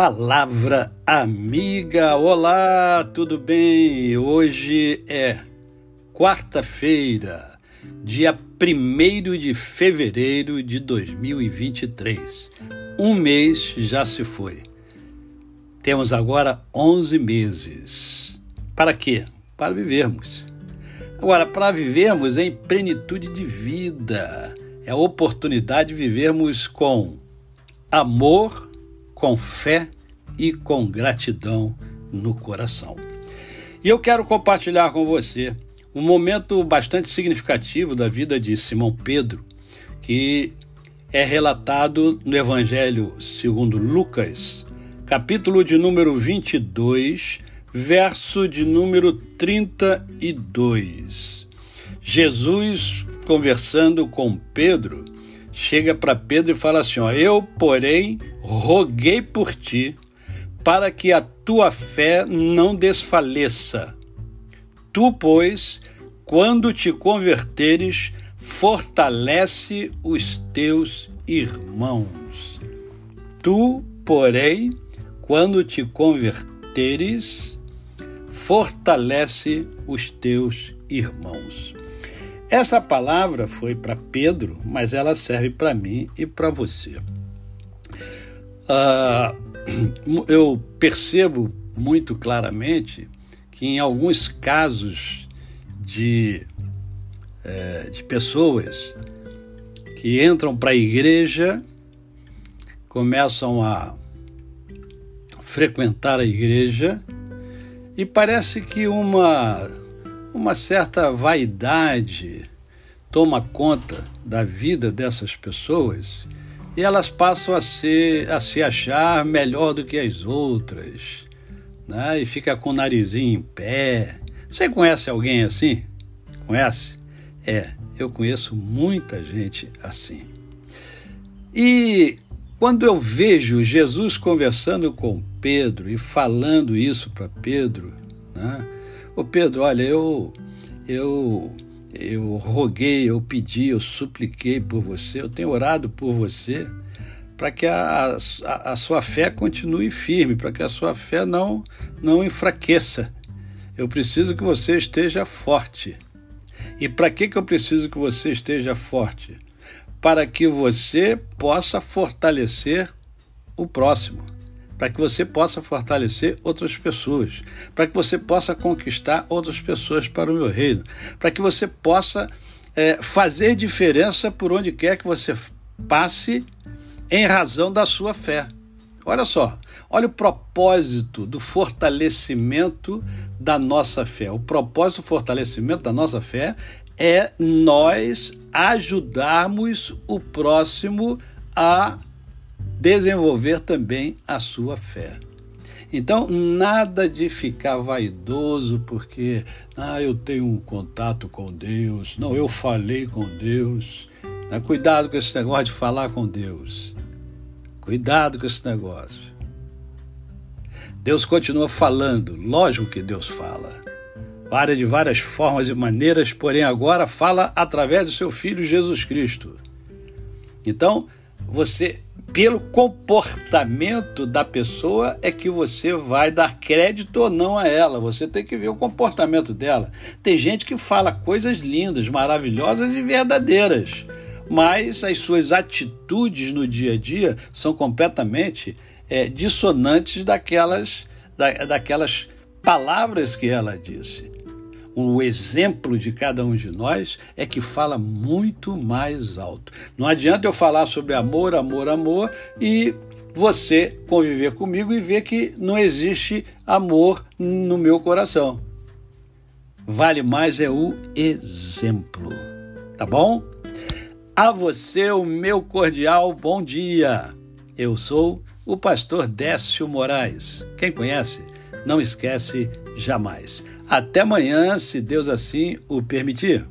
Palavra amiga, olá, tudo bem? Hoje é quarta-feira, dia 1 de fevereiro de 2023. Um mês já se foi. Temos agora 11 meses. Para quê? Para vivermos. Agora, para vivermos em plenitude de vida, é a oportunidade de vivermos com amor, com fé e com gratidão no coração. E eu quero compartilhar com você um momento bastante significativo da vida de Simão Pedro, que é relatado no Evangelho segundo Lucas, capítulo de número 22, verso de número 32. Jesus conversando com Pedro chega para Pedro e fala assim: ó, Eu, porém, roguei por ti, para que a tua fé não desfaleça. Tu, pois, quando te converteres, fortalece os teus irmãos. Tu, porém, quando te converteres, fortalece os teus irmãos. Essa palavra foi para Pedro, mas ela serve para mim e para você. Uh, eu percebo muito claramente que em alguns casos de, é, de pessoas que entram para a igreja, começam a frequentar a igreja e parece que uma uma certa vaidade toma conta da vida dessas pessoas e elas passam a, ser, a se achar melhor do que as outras, né? e fica com o narizinho em pé. Você conhece alguém assim? Conhece? É, eu conheço muita gente assim. E quando eu vejo Jesus conversando com Pedro e falando isso para Pedro, né? Ô Pedro, olha, eu, eu, eu roguei, eu pedi, eu supliquei por você, eu tenho orado por você para que a, a, a, sua fé continue firme, para que a sua fé não, não enfraqueça. Eu preciso que você esteja forte. E para que, que eu preciso que você esteja forte? Para que você possa fortalecer o próximo para que você possa fortalecer outras pessoas, para que você possa conquistar outras pessoas para o meu reino, para que você possa é, fazer diferença por onde quer que você passe em razão da sua fé. Olha só, olha o propósito do fortalecimento da nossa fé. O propósito do fortalecimento da nossa fé é nós ajudarmos o próximo a desenvolver também a sua fé. Então, nada de ficar vaidoso porque ah, eu tenho um contato com Deus, não, eu falei com Deus. Né? Cuidado com esse negócio de falar com Deus. Cuidado com esse negócio. Deus continua falando, lógico que Deus fala. De várias formas e maneiras, porém agora fala através do seu filho Jesus Cristo. Então, você pelo comportamento da pessoa é que você vai dar crédito ou não a ela. Você tem que ver o comportamento dela. Tem gente que fala coisas lindas, maravilhosas e verdadeiras, mas as suas atitudes no dia a dia são completamente é, dissonantes daquelas, da, daquelas palavras que ela disse o exemplo de cada um de nós é que fala muito mais alto. Não adianta eu falar sobre amor, amor, amor e você conviver comigo e ver que não existe amor no meu coração. Vale mais é o exemplo, tá bom? A você o meu cordial bom dia. Eu sou o pastor Décio Moraes. Quem conhece, não esquece jamais. Até amanhã, se Deus assim o permitir.